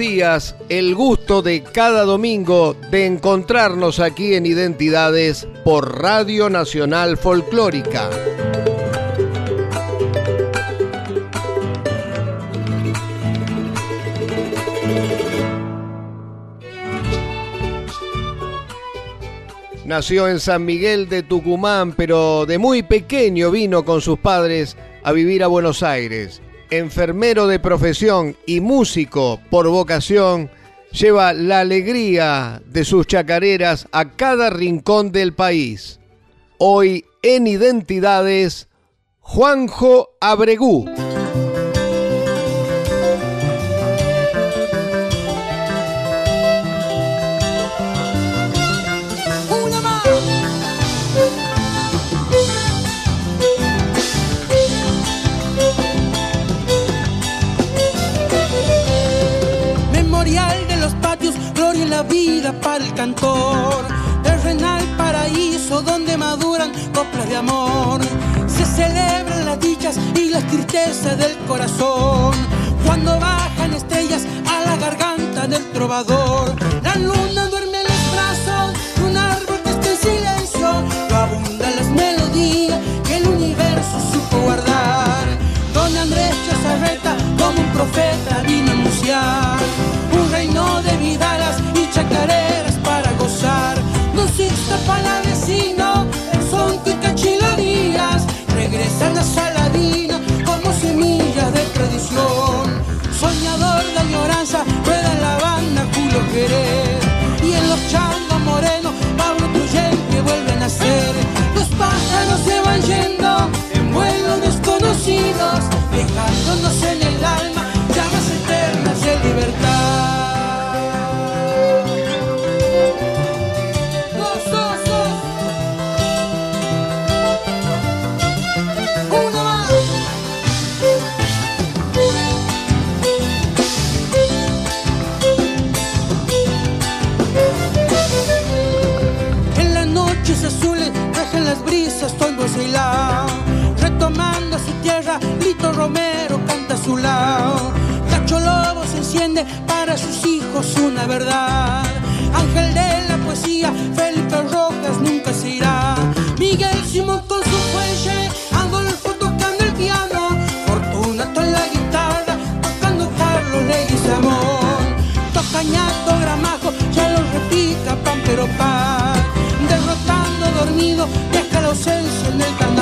Días. El gusto de cada domingo de encontrarnos aquí en Identidades por Radio Nacional Folclórica. Nació en San Miguel de Tucumán, pero de muy pequeño vino con sus padres a vivir a Buenos Aires enfermero de profesión y músico por vocación, lleva la alegría de sus chacareras a cada rincón del país. Hoy en Identidades, Juanjo Abregú. Vida para el cantor, terrenal paraíso donde maduran coplas de amor. Se celebran las dichas y las tristezas del corazón, cuando bajan estrellas a la garganta del trovador. La luna duerme en los brazos de un árbol que está en silencio, lo abundan las melodías que el universo supo guardar. Don Andrés Chazarreta, como un profeta, vino para vecino, son que cachilarías regresan a Saladino como semillas de tradición. Soñador de añoranza, rueda la banda Julio Jerez. Y en los changos una verdad. Ángel de la poesía, Felipe Rojas nunca se irá. Miguel Simón con su fuelle, Adolfo tocando el piano, Fortunato en la guitarra, tocando Carlos Leguizamón. Tocañato, Gramajo, ya lo repita, pan pero pan. Derrotando dormido, ausencia en el carnaval.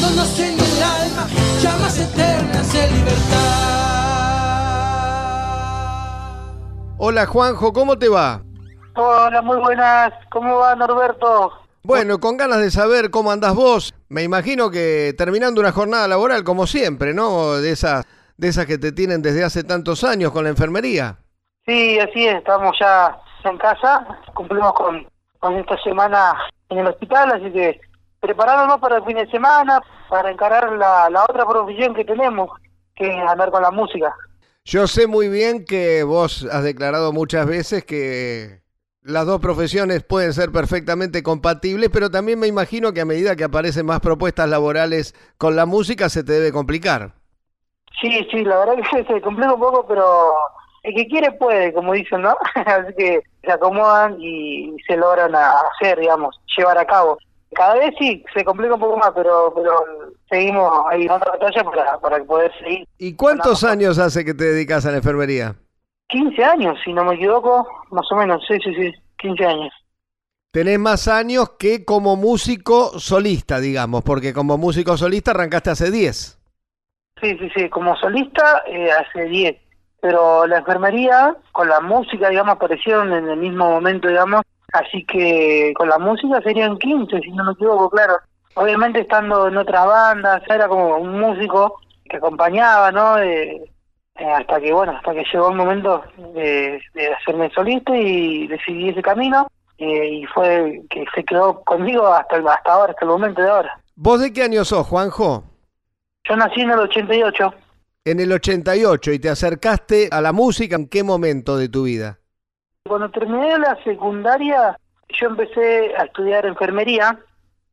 Dejándonos en el alma llamas eternas de libertad. Hola Juanjo, ¿cómo te va? Hola, muy buenas. ¿Cómo va Norberto? Bueno, con ganas de saber cómo andás vos. Me imagino que terminando una jornada laboral como siempre, ¿no? De esas, de esas que te tienen desde hace tantos años con la enfermería. Sí, así es. Estamos ya en casa. Cumplimos con, con esta semana en el hospital, así que preparándonos para el fin de semana, para encarar la, la otra profesión que tenemos, que es andar con la música. Yo sé muy bien que vos has declarado muchas veces que las dos profesiones pueden ser perfectamente compatibles, pero también me imagino que a medida que aparecen más propuestas laborales con la música se te debe complicar. Sí, sí, la verdad que se complica un poco, pero el que quiere puede, como dicen, ¿no? Así que se acomodan y se logran hacer, digamos, llevar a cabo. Cada vez sí, se complica un poco más, pero pero seguimos ahí en otra batalla para, para poder seguir. ¿Y cuántos años hace que te dedicas a la enfermería? 15 años, si no me equivoco, más o menos, sí, sí, sí, 15 años. Tenés más años que como músico solista, digamos, porque como músico solista arrancaste hace 10. Sí, sí, sí, como solista eh, hace 10, pero la enfermería con la música, digamos, aparecieron en el mismo momento, digamos, así que con la música serían 15, si no me equivoco, claro. Obviamente estando en otras bandas, era como un músico que acompañaba, ¿no? Eh, hasta que, bueno, hasta que llegó el momento de, de hacerme solista y decidí ese camino eh, y fue que se quedó conmigo hasta, hasta ahora, hasta el momento de ahora. ¿Vos de qué año sos, Juanjo? Yo nací en el 88. En el 88 y te acercaste a la música en qué momento de tu vida? Cuando terminé la secundaria, yo empecé a estudiar enfermería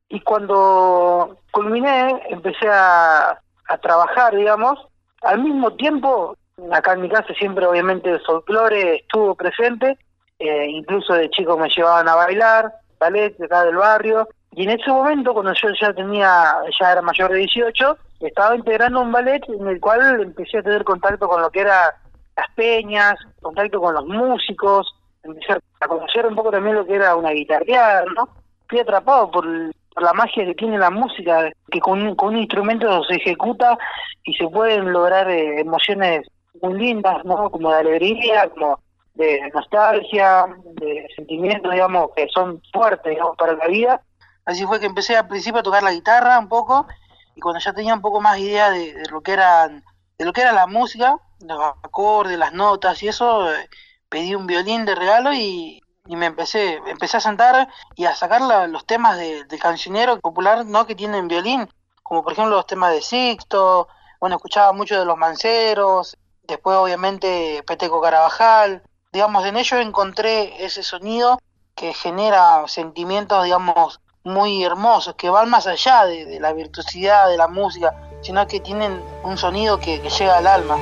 y cuando culminé, empecé a, trabajar, digamos. Al mismo tiempo, acá en mi casa siempre obviamente el folclore estuvo presente eh, incluso de chico me llevaban a bailar, ballet de acá del barrio, y en ese momento, cuando yo ya tenía, ya era mayor de 18, estaba integrando un ballet en el cual empecé a tener contacto con lo que era las peñas, contacto con los músicos, empecé a conocer un poco también lo que era una guitarrear, ¿no? Fui atrapado por, la magia que tiene la música, que con, con un instrumento se ejecuta y se pueden lograr eh, emociones muy lindas, ¿no? Como de alegría, como de nostalgia, de sentimientos, digamos, que son fuertes, digamos, para la vida. Así fue que empecé al principio a tocar la guitarra un poco y cuando ya tenía un poco más idea de, lo que era de lo que era la música, los acordes, las notas y eso, eh, pedí un violín de regalo y, me empecé empecé a sentar y a sacar los temas de, del cancionero popular no que tienen violín, como por ejemplo los temas de Sixto, bueno, escuchaba mucho de los manceros, después obviamente Peteco Carabajal, digamos, en ello encontré ese sonido que genera sentimientos, digamos, muy hermosos, que van más allá de, la virtuosidad de la música, sino que tienen un sonido que llega al alma.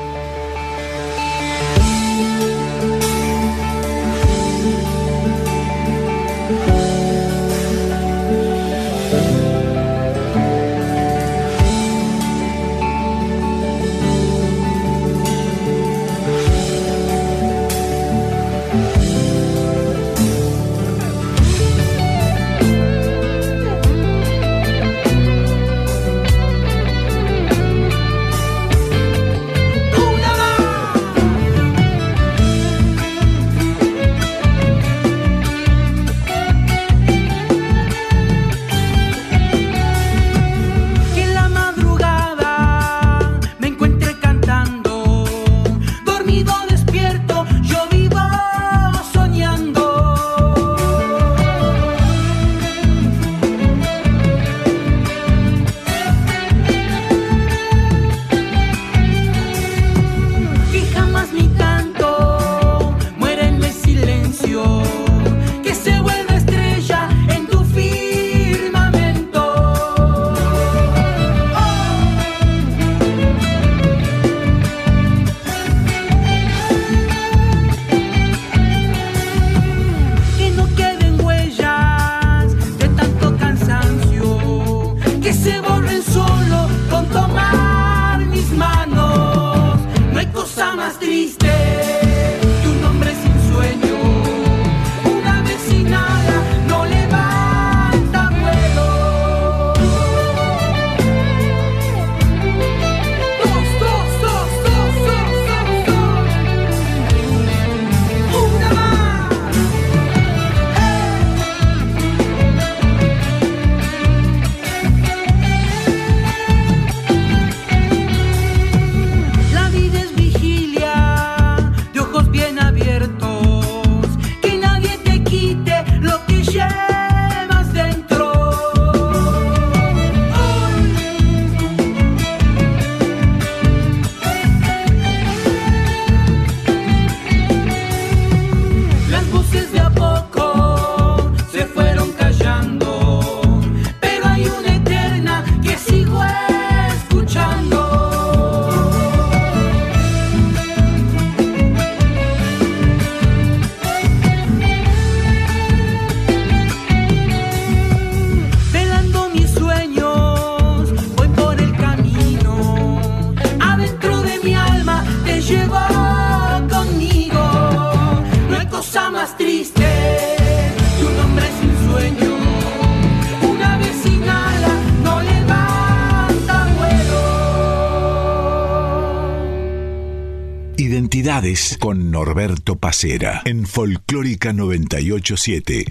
En Folclórica 987.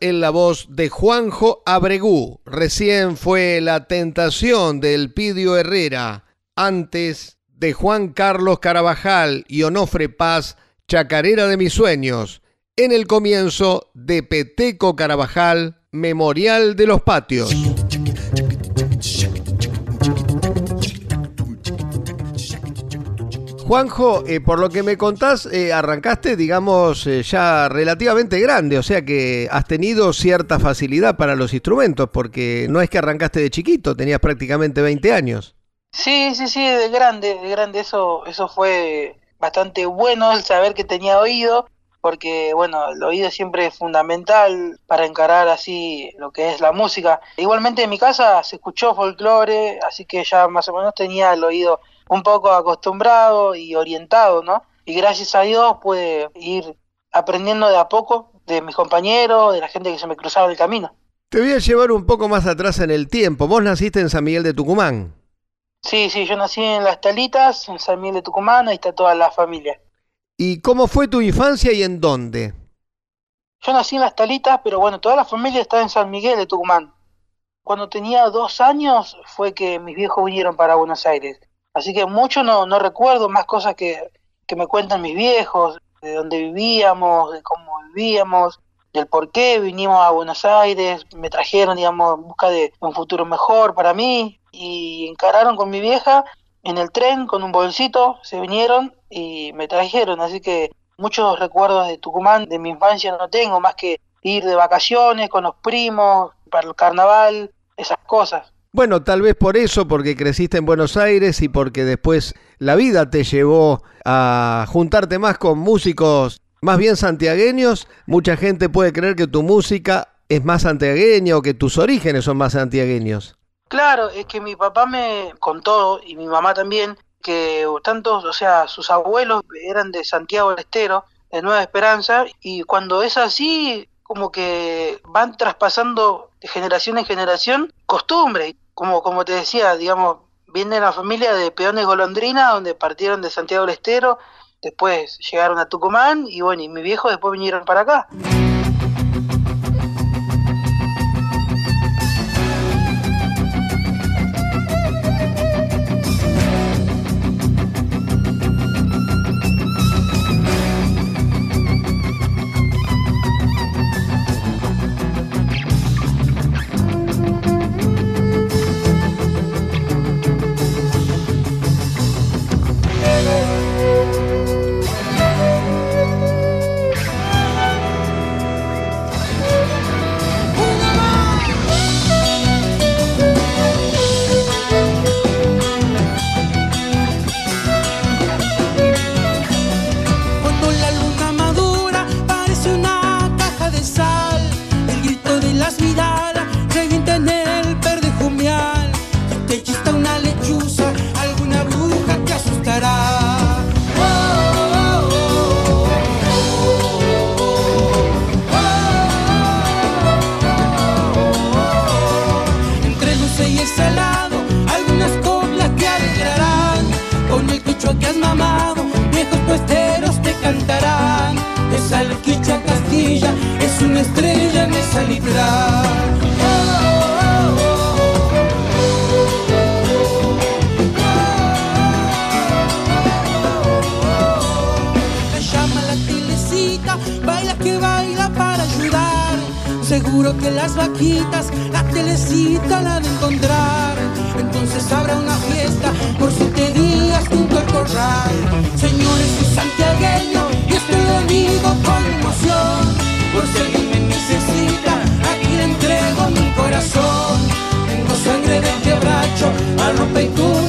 En la voz de Juanjo Abregú. Recién fue La Tentación del Pidio Herrera. Antes de Juan Carlos Carabajal y Onofre Paz, Chacarera de mis sueños. En el comienzo de Peteco Carabajal, Memorial de los Patios. Juanjo, eh, por lo que me contás, eh, arrancaste, digamos, eh, ya relativamente grande, o sea que has tenido cierta facilidad para los instrumentos, porque no es que arrancaste de chiquito, tenías prácticamente 20 años. Sí, sí, sí, de grande, de grande, eso, eso fue bastante bueno el saber que tenía oído, porque bueno, el oído siempre es fundamental para encarar así lo que es la música. Igualmente en mi casa se escuchó folclore, así que ya más o menos tenía el oído un poco acostumbrado y orientado, ¿no? Y gracias a Dios pude ir aprendiendo de a poco de mis compañeros, de la gente que se me cruzaba el camino. Te voy a llevar un poco más atrás en el tiempo. Vos naciste en San Miguel de Tucumán. Sí, sí, yo nací en Las Talitas, en San Miguel de Tucumán, ahí está toda la familia. ¿Y cómo fue tu infancia y en dónde? Yo nací en Las Talitas, pero bueno, toda la familia está en San Miguel de Tucumán. Cuando tenía dos años fue que mis viejos vinieron para Buenos Aires. Así que mucho no, no recuerdo, más cosas que, que me cuentan mis viejos, de dónde vivíamos, de cómo vivíamos, del por qué vinimos a Buenos Aires, me trajeron, digamos, en busca de un futuro mejor para mí y encararon con mi vieja en el tren con un bolsito, se vinieron y me trajeron, así que muchos recuerdos de Tucumán, de mi infancia no tengo, más que ir de vacaciones con los primos, para el carnaval, esas cosas. Bueno, tal vez por eso, porque creciste en Buenos Aires y porque después la vida te llevó a juntarte más con músicos más bien santiagueños, mucha gente puede creer que tu música es más santiagueña o que tus orígenes son más santiagueños. Claro, es que mi papá me contó y mi mamá también que tantos, o sea, sus abuelos eran de Santiago del Estero, de Nueva Esperanza, y cuando es así, como que van traspasando de generación en generación costumbre. Como, como te decía, digamos, viene la familia de peones golondrina, donde partieron de Santiago del Estero, después llegaron a Tucumán, y bueno, y mi viejo después vinieron para acá. La telecita la de encontrar. Entonces habrá una fiesta por siete días junto al corral. Señores, soy santiagueño y esto lo digo con emoción. Por si alguien me necesita, aquí le entrego mi corazón. Tengo sangre de quebracho, arropa y cuna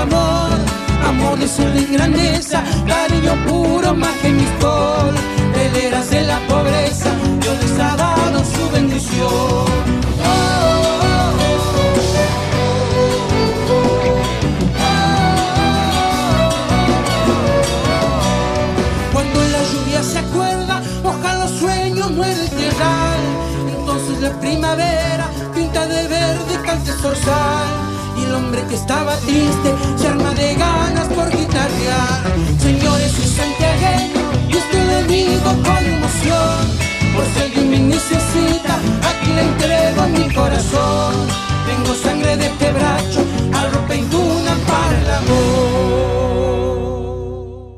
amor. Amor de sol y grandeza, cariño puro, magia y mistol. Teleras de la pobreza, Dios les ha dado su bendición. Cuando la lluvia se acuerda, moja los sueños, muere el tierral. Entonces la primavera pinta de verde cante zorzal. Y el hombre que estaba triste se arma de ganas por guitarrear. Señores, soy santiagueño y esto le digo con emoción. Por si alguien me necesita, aquí le entrego mi corazón. Tengo sangre de quebracho, arropa y duna para el amor.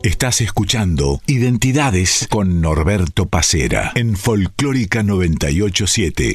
Estás escuchando Identidades con Norberto Pacera en Folclórica 987.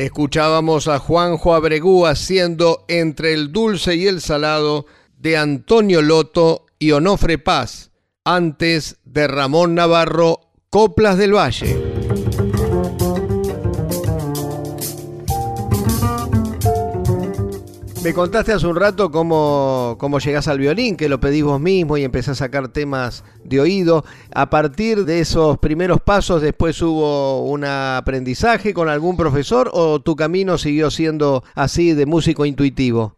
Escuchábamos a Juanjo Abregú haciendo Entre el dulce y el salado de Antonio Loto y Onofre Paz, antes de Ramón Navarro, Coplas del Valle. Me contaste hace un rato cómo, cómo llegás al violín, que lo pedís vos mismo y empezás a sacar temas de oído. A partir de esos primeros pasos, después hubo un aprendizaje con algún profesor o tu camino siguió siendo así de músico intuitivo?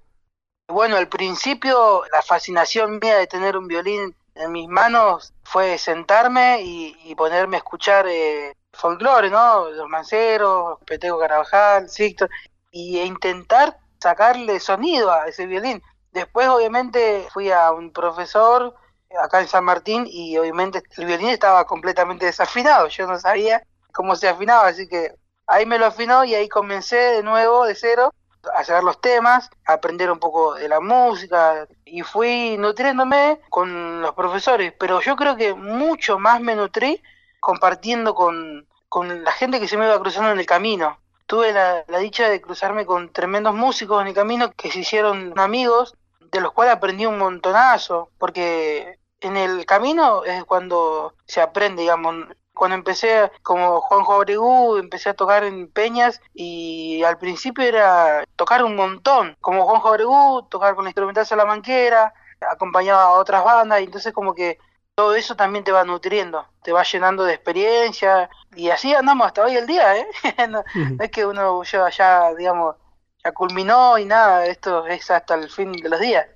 Bueno, al principio la fascinación mía de tener un violín en mis manos fue sentarme y, ponerme a escuchar eh, folclore, ¿no? Los Manceros, Peteco Carabajal, Sixto, y e intentar sacarle sonido a ese violín. Después, obviamente, fui a un profesor acá en San Martín y obviamente el violín estaba completamente desafinado. Yo no sabía cómo se afinaba, así que ahí me lo afinó y ahí comencé de nuevo, de cero, a sacar los temas, a aprender un poco de la música y fui nutriéndome con los profesores, pero yo creo que mucho más me nutrí compartiendo con, con la gente que se me iba cruzando en el camino. Tuve la, dicha de cruzarme con tremendos músicos en el camino que se hicieron amigos, de los cuales aprendí un montonazo, porque en el camino es cuando se aprende, digamos, cuando empecé como Juanjo Abregú, empecé a tocar en peñas y al principio era tocar un montón, como Juanjo Abregú, tocar con la instrumental salamanquera, acompañaba a otras bandas y entonces como que todo eso también te va nutriendo, te va llenando de experiencia y así andamos hasta hoy el día, ¿eh? no, no es que uno ya, ya, digamos, ya culminó y nada, esto es hasta el fin de los días.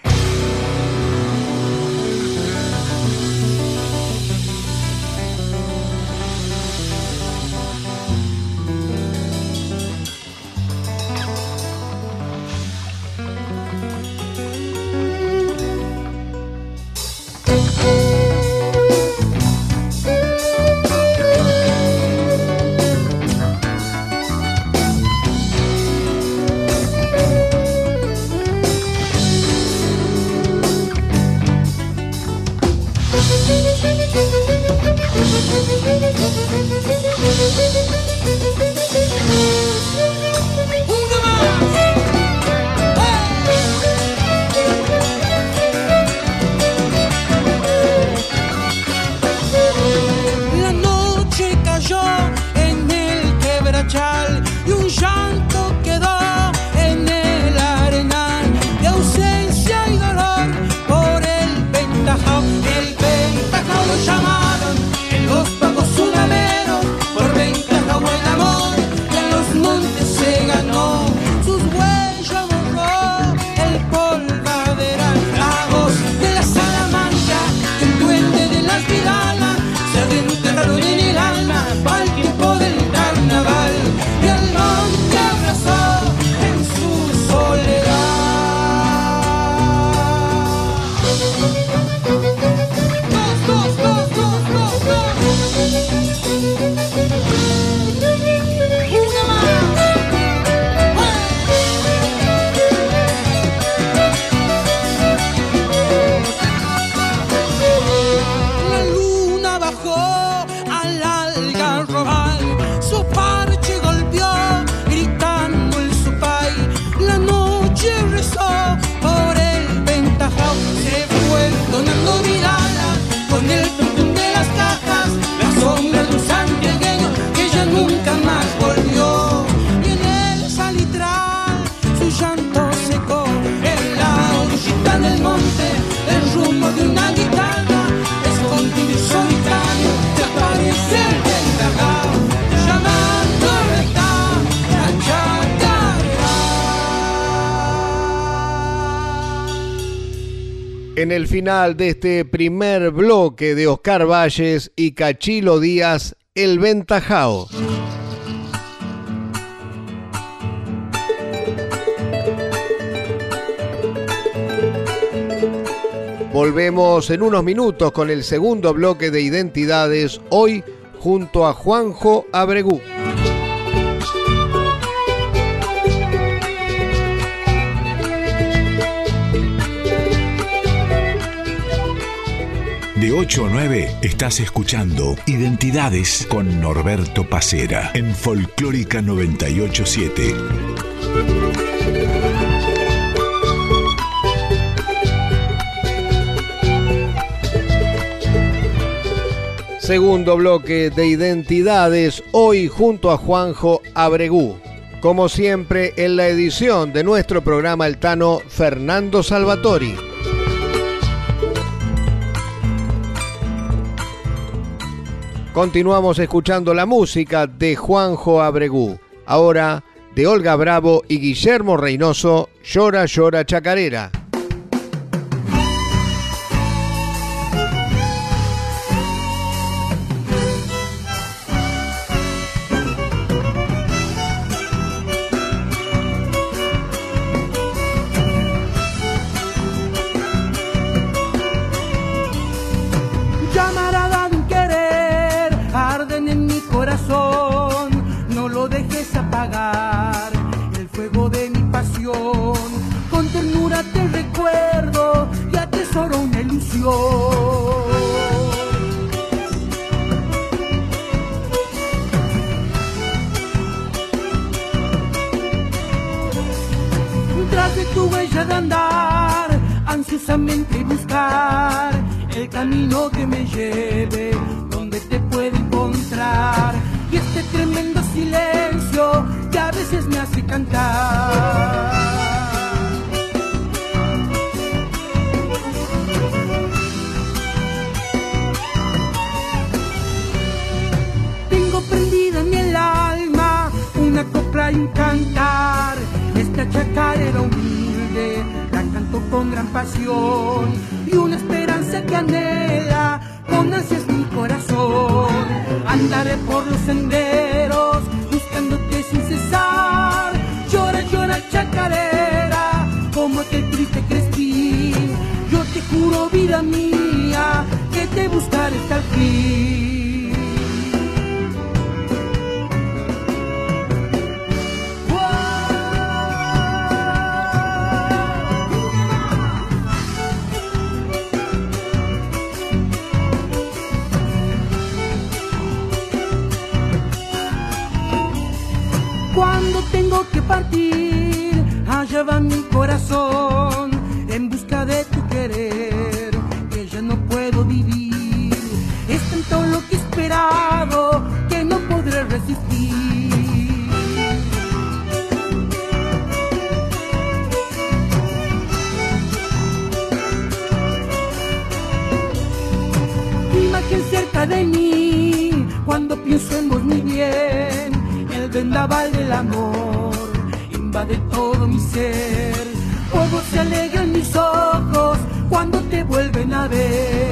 Final de este primer bloque de Oscar Valles y Cachilo Díaz, El Ventajao. Volvemos en unos minutos con el segundo bloque de identidades, hoy junto a Juanjo Abregú. 8 a 9 estás escuchando Identidades con Norberto Pacera en Folclórica 987. Segundo bloque de identidades, hoy junto a Juanjo Abregú. Como siempre, en la edición de nuestro programa El Tano, Fernando Salvatori. Continuamos escuchando la música de Juanjo Abregú. Ahora de Olga Bravo y Guillermo Reynoso, Llora, llora, chacarera. para encantar. Esta chacarera humilde la canto con gran pasión y una esperanza que anhela con ansias mi corazón. Andaré por los senderos buscándote sin cesar. Llora, llora chacarera como aquel triste crespín. Yo te juro vida mía que te buscaré hasta el fin. tengo que partir, allá va mi corazón en busca de tu querer, que ya no puedo vivir. Es tanto lo que he esperado que no podré resistir. Tu imagen cerca de mí, cuando pienso en vos mi bien vendaval del amor invade todo mi ser. Fuego se alegran mis ojos cuando te vuelven a ver.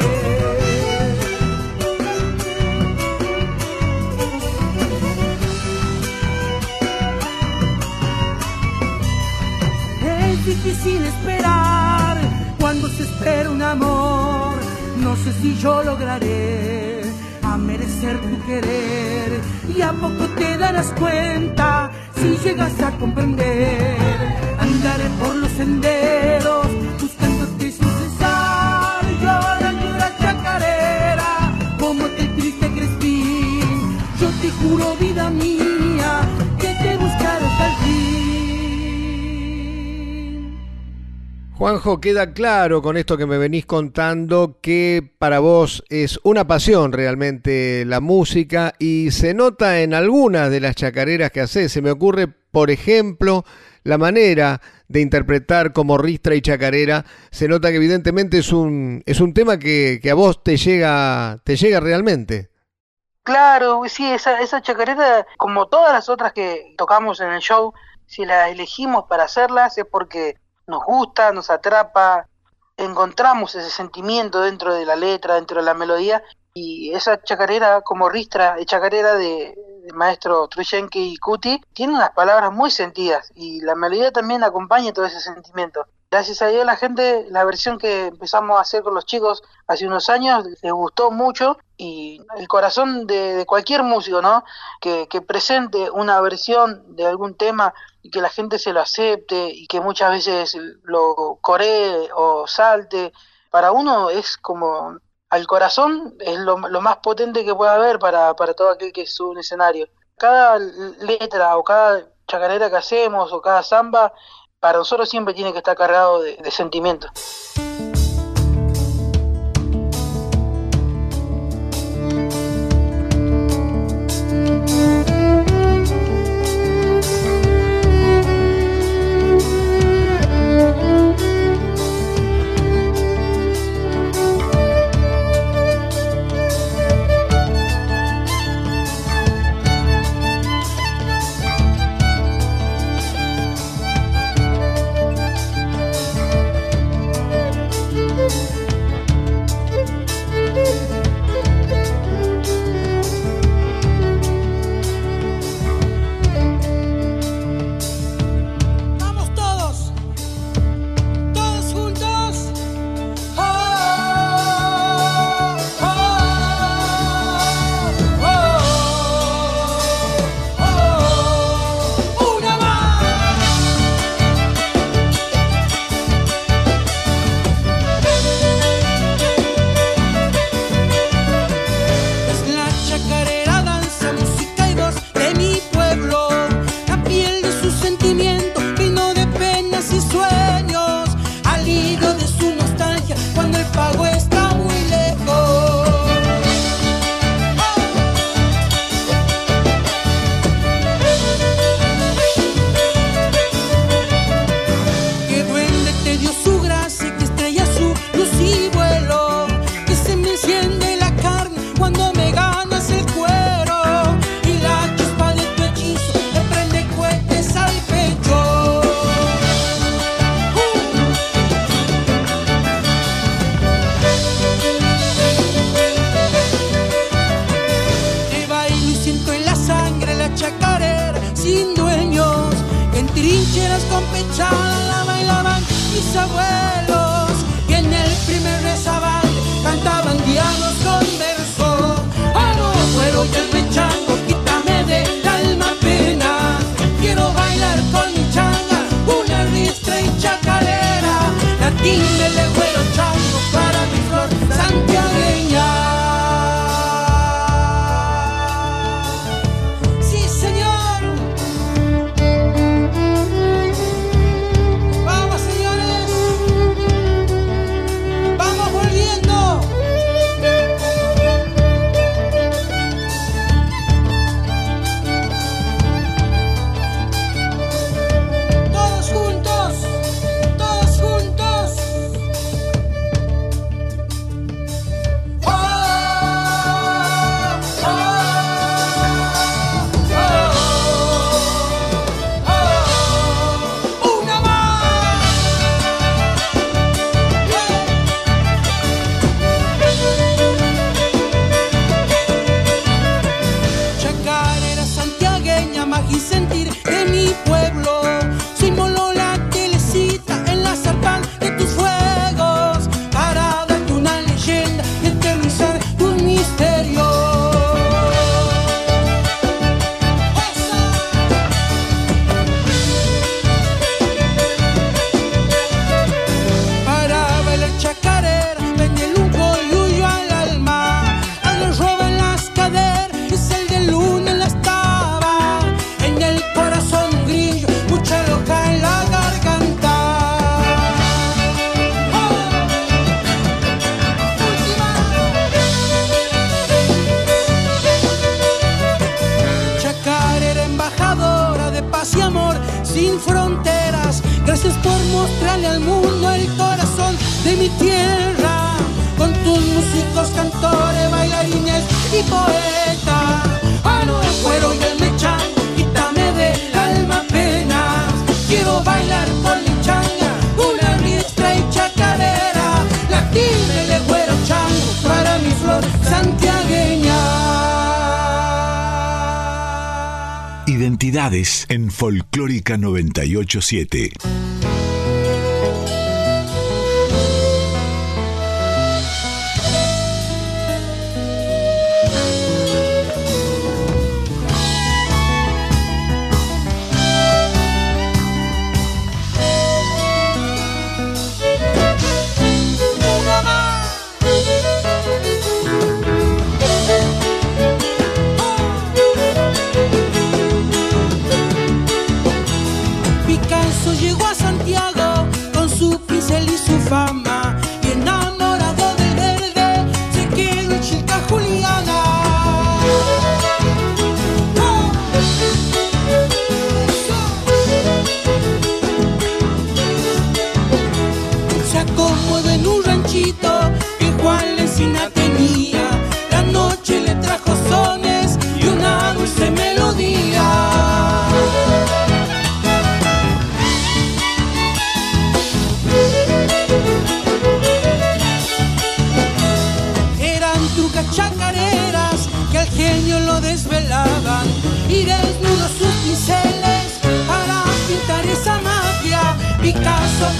Es difícil esperar cuando se espera un amor. No sé si yo lograré a merecer tu querer si llegas a comprender. Andaré por los senderos Juanjo, queda claro con esto que me venís contando que para vos es una pasión realmente la música y se nota en algunas de las chacareras que haces. Se me ocurre, por ejemplo, la manera de interpretar como ristra y chacarera. Se nota que evidentemente es un, es un tema que, a vos te llega, te llega realmente. Claro, sí, esa, esa chacarera, como todas las otras que tocamos en el show, si la elegimos para hacerlas es porque nos gusta, nos atrapa, encontramos ese sentimiento dentro de la letra, dentro de la melodía, y esa chacarera como ristra, chacarera de, maestro Trushenki y Cuti, tiene unas palabras muy sentidas y la melodía también acompaña todo ese sentimiento. Gracias a Dios la gente, la versión que empezamos a hacer con los chicos hace unos años, les gustó mucho y el corazón de, cualquier músico, ¿no? Que, que presente una versión de algún tema y que la gente se lo acepte y que muchas veces lo coree o salte, para uno es como al corazón es lo, más potente que puede haber para, para todo aquel que sube un escenario. Cada letra o cada chacarera que hacemos o cada samba, para nosotros siempre tiene que estar cargado de, de sentimiento. Bailar con mi changa, una ristra y En Folclórica 987.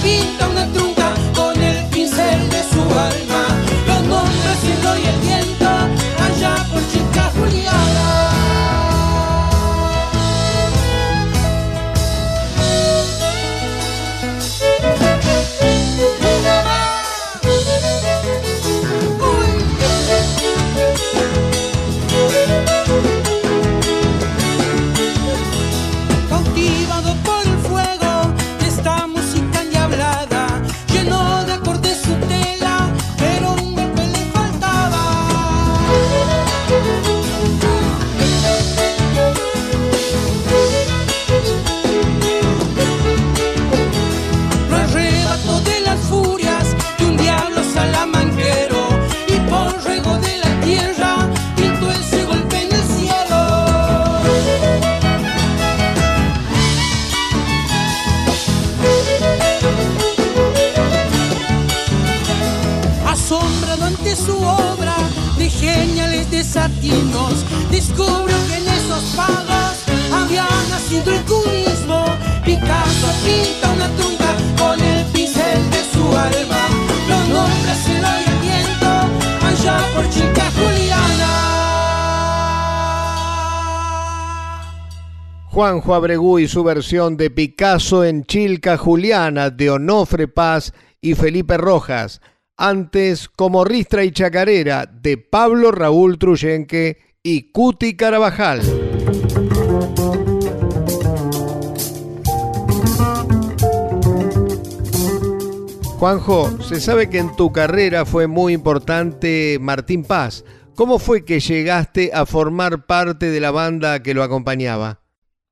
pinta una truca. Juanjo Abregú y su versión de Picasso en Chilca Juliana de Onofre Paz y Felipe Rojas. Antes, como Ristra y Chacarera de Pablo Raúl Truyenque y Cuti Carabajal. Juanjo, se sabe que en tu carrera fue muy importante Martín Paz. ¿Cómo fue que llegaste a formar parte de la banda que lo acompañaba?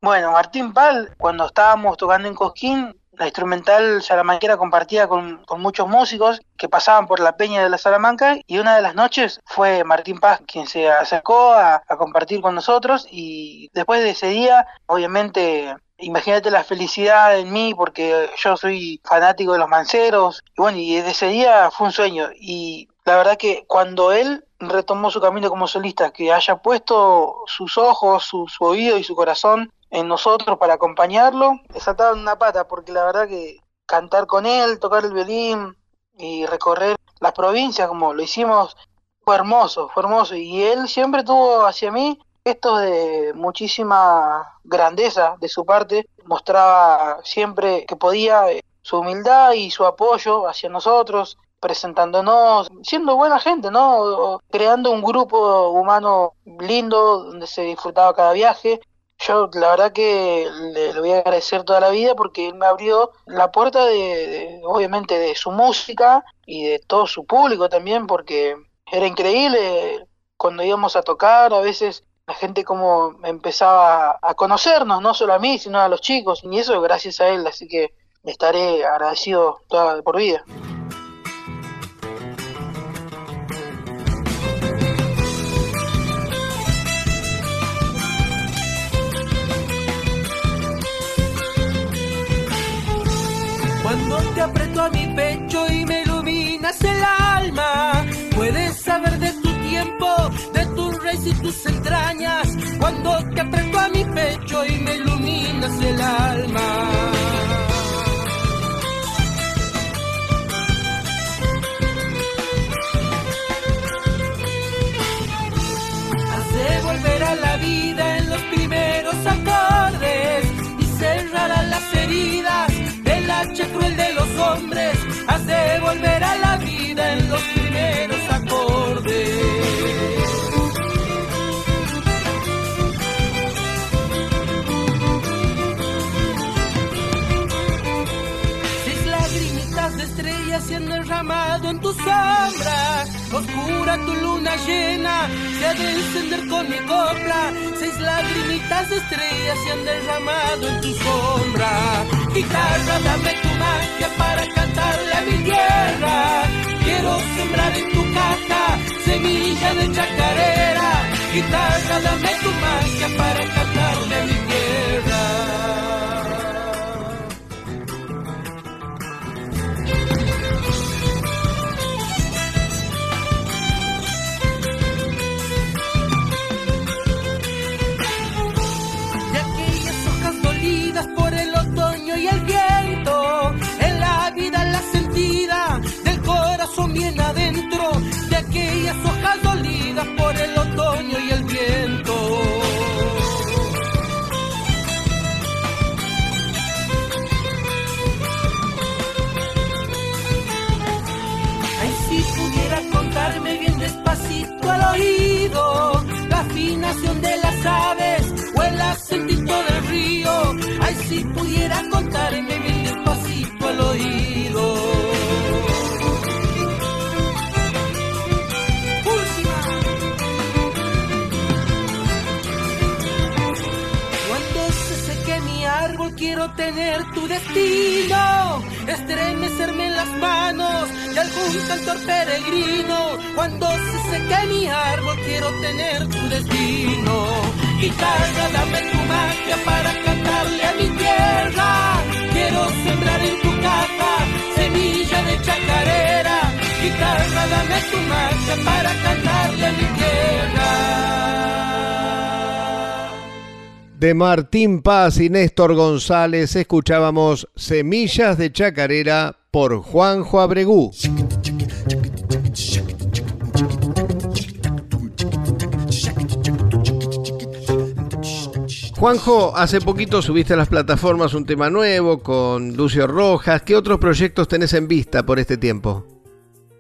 Bueno, Martín Pal, cuando estábamos tocando en Cosquín, la instrumental salamanquera compartía con, muchos músicos que pasaban por la peña de la Salamanca y una de las noches fue Martín Paz quien se acercó a, compartir con nosotros y después de ese día, obviamente, imagínate la felicidad en mí porque yo soy fanático de los manceros y bueno, y ese día fue un sueño y la verdad que cuando él retomó su camino como solista, que haya puesto sus ojos, su oído y su corazón en nosotros para acompañarlo, en una pata, porque la verdad que cantar con él, tocar el violín y recorrer las provincias como lo hicimos fue hermoso, fue hermoso. Y él siempre tuvo hacia mí gestos de muchísima grandeza de su parte, mostraba siempre que podía eh, su humildad y su apoyo hacia nosotros, presentándonos, siendo buena gente, ¿no? Creando un grupo humano lindo donde se disfrutaba cada viaje yo la verdad que le, voy a agradecer toda la vida porque él me abrió la puerta de, obviamente de su música y de todo su público también porque era increíble cuando íbamos a tocar a veces la gente como empezaba a conocernos no solo a mí sino a los chicos y eso gracias a él así que estaré agradecido toda por vida aprieto a mi pecho y me iluminas el alma, puedes saber de tu tiempo, de tus raíces y tus entrañas, cuando te aprieto a mi pecho y me iluminas el alma. En tu sombra. Oscura tu luna llena se ha de encender con mi copla. Seis lagrimitas de estrellas se han derramado en tu sombra. Guitarra, dame tu magia para cantarle a mi tierra. Quiero sembrar en tu caja semilla de chacarera. Guitarra, dame tu magia para cantarle de aquellas quiero tener tu destino, estremecerme en las manos de algún cantor peregrino. Cuando se seque mi árbol quiero tener tu destino. Guitarra, dame tu magia para cantarle a mi tierra. Quiero sembrar en tu caja semilla de chacarera. Guitarra, dame tu magia para cantarle a mi tierra. De Martín Paz y Néstor González escuchábamos Semillas de Chacarera por Juanjo Abregú. Juanjo, hace poquito subiste a las plataformas un tema nuevo con Lucio Rojas. ¿Qué otros proyectos tenés en vista por este tiempo?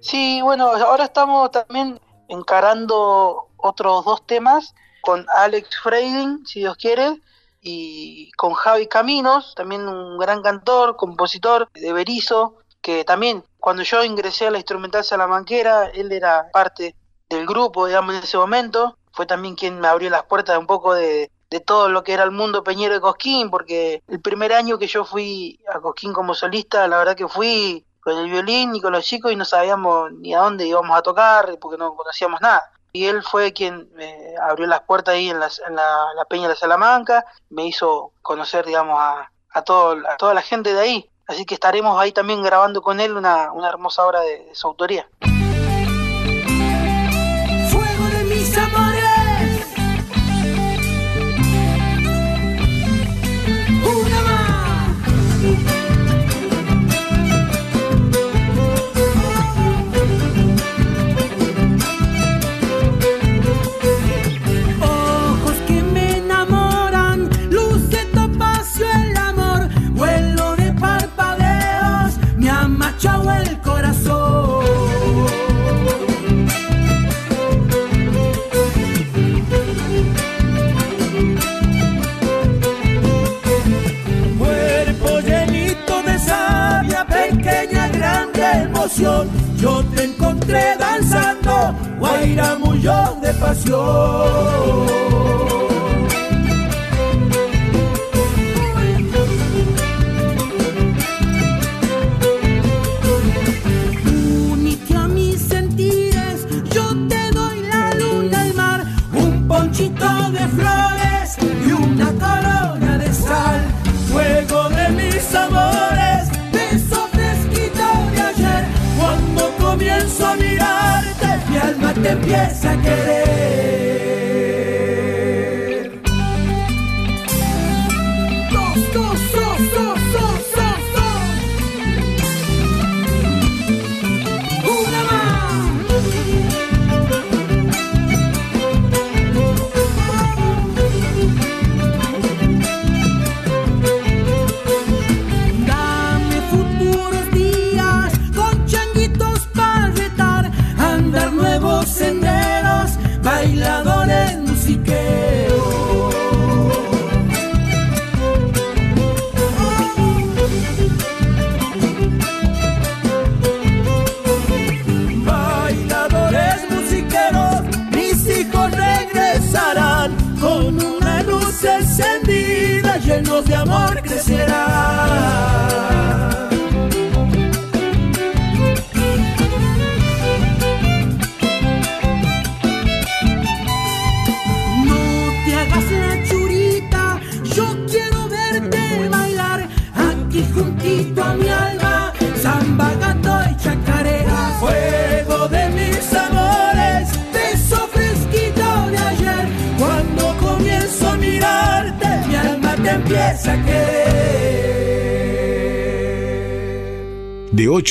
Sí, bueno, ahora estamos también encarando otros dos temas con Alex Freiding, si Dios quiere, y con Javi Caminos, también un gran cantor, compositor de Berizo, que también cuando yo ingresé a la instrumental salamanquera, él era parte del grupo, digamos, en ese momento, fue también quien me abrió las puertas un poco de, de todo lo que era el mundo peñero de Cosquín, porque el primer año que yo fui a Cosquín como solista, la verdad que fui con el violín y con los chicos y no sabíamos ni a dónde íbamos a tocar porque no conocíamos nada. Y él fue quien me abrió las puertas ahí en, en la, la Peña de Salamanca, me hizo conocer, digamos, a, a, todo, a toda la gente de ahí. Así que estaremos ahí también grabando con él una, una hermosa obra de, de su autoría. Yo te encontré danzando, guaira mullón de pasión. te empieza a querer. Dos, dos,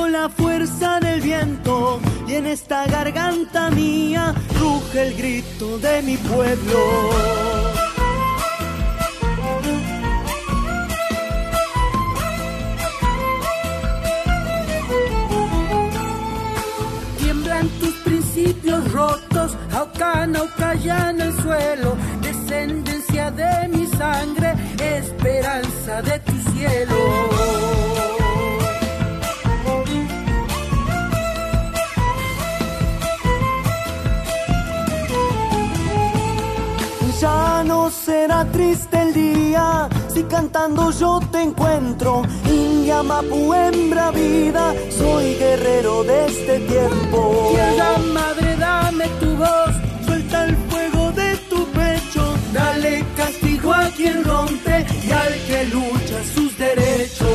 La fuerza del viento y en esta garganta mía ruge el grito de mi pueblo. Tiemblan tus principios rotos, Aucana, Aucaya en el suelo, descendencia de mi sangre, esperanza de tu cielo. Si cantando yo te encuentro. India, Mapu, hembra vida, soy guerrero de este tiempo. Tierra madre, dame tu voz, suelta el fuego de tu pecho. Dale castigo a quien rompe y al que lucha sus derechos.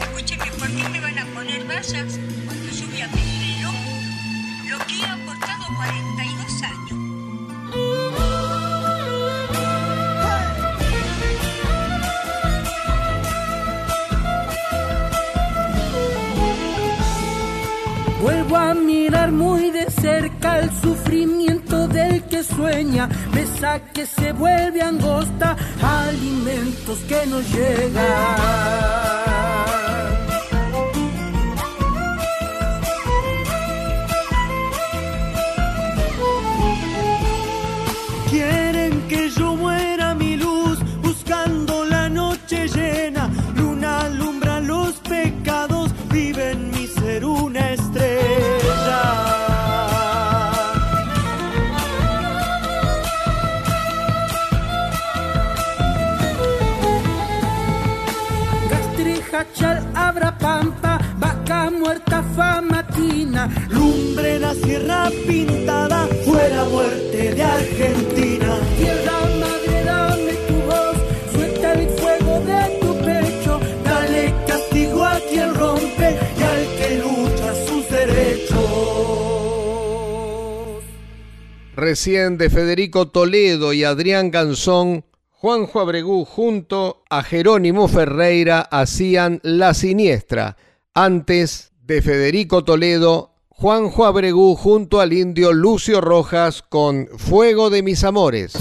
Escúcheme, ¿por qué me van a poner vallas cuando yo voy a pedir el? Lo que he aportado 42 años. Cerca el sufrimiento del que sueña, mesa que se vuelve angosta, alimentos que no llegan. Sierra pintada, fue la muerte de Argentina. Tierra madre, dame tu voz, suelta el fuego de tu pecho, dale castigo a quien rompe y al que lucha sus derechos. Recién de Federico Toledo y Adrián Gansón, Juanjo Abregú junto a Jerónimo Ferreira hacían La Siniestra. Antes de Federico Toledo, Juanjo Abregú junto al indio Lucio Rojas con Fuego de mis amores.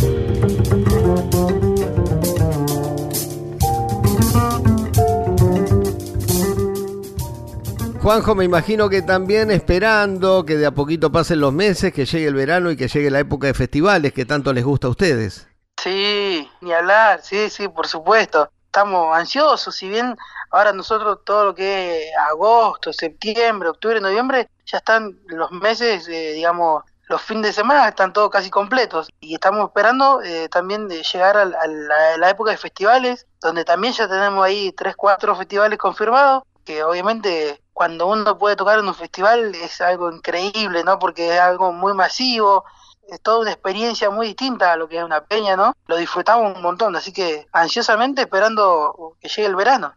Juanjo, me imagino que también esperando que de a poquito pasen los meses, que llegue el verano y que llegue la época de festivales que tanto les gusta a ustedes. Sí, ni hablar, sí, sí, por supuesto. Estamos ansiosos, si bien ahora nosotros todo lo que es agosto, septiembre, octubre, noviembre, ya están los meses, eh, digamos, los fines de semana están todos casi completos y estamos esperando eh, también de llegar a, la, a la- época de festivales, donde también ya tenemos ahí tres, cuatro festivales confirmados, que obviamente cuando uno puede tocar en un festival es algo increíble, ¿no? Porque es algo muy masivo, es toda una experiencia muy distinta a lo que es una peña, ¿no? Lo disfrutamos un montón, así que ansiosamente esperando que llegue el verano.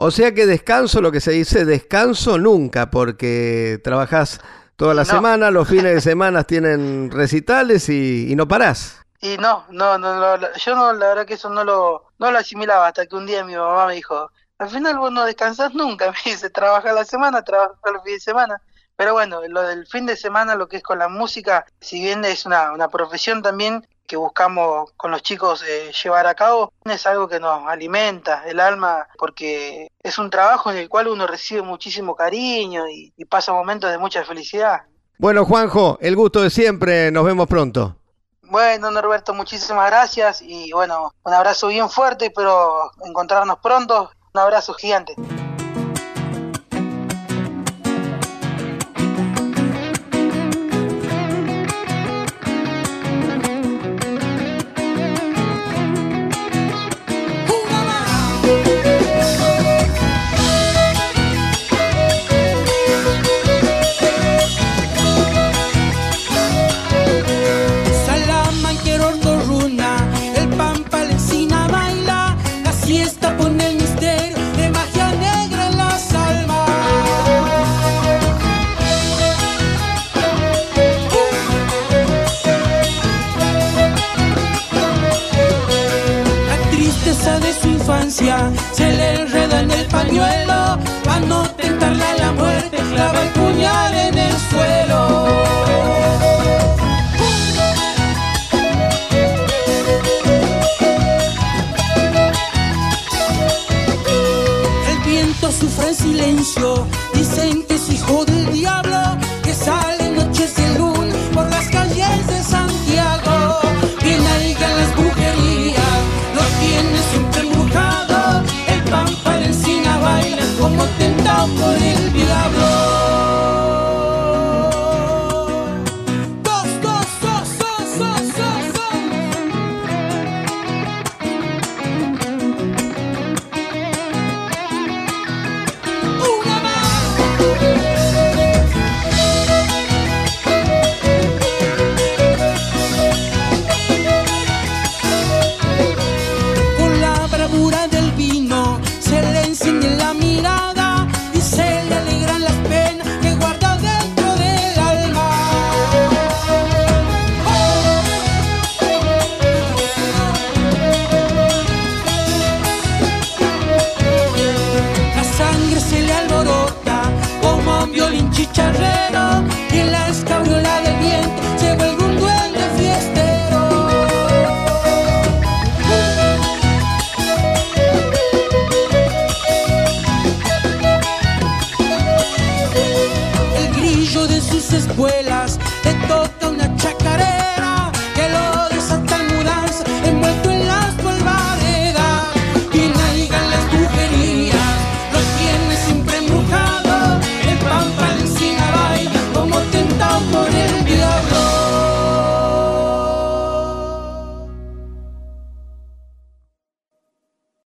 O sea que descanso, lo que se dice descanso nunca, porque trabajás toda la No. semana, los fines de semana tienen recitales y, y no parás. Y no, no, no, yo no, la verdad que eso no lo, no lo asimilaba hasta que un día mi mamá me dijo, al final vos no descansás nunca, me dice, trabajas la semana, trabajas los fines de semana. Pero bueno, lo del fin de semana, lo que es con la música, si bien es una, una profesión también que buscamos con los chicos eh, llevar a cabo, es algo que nos alimenta el alma porque es un trabajo en el cual uno recibe muchísimo cariño y, y pasa momentos de mucha felicidad. Bueno, Juanjo, el gusto de siempre, nos vemos pronto. Bueno, Norberto, muchísimas gracias y bueno, un abrazo bien fuerte, espero encontrarnos pronto. Un abrazo gigante. Se le enreda en el pañuelo, para no tentarle a la muerte, clava el puñal en el suelo. El viento sufre en silencio, dicen que es hijo del diablo, que sale noches de luna tiene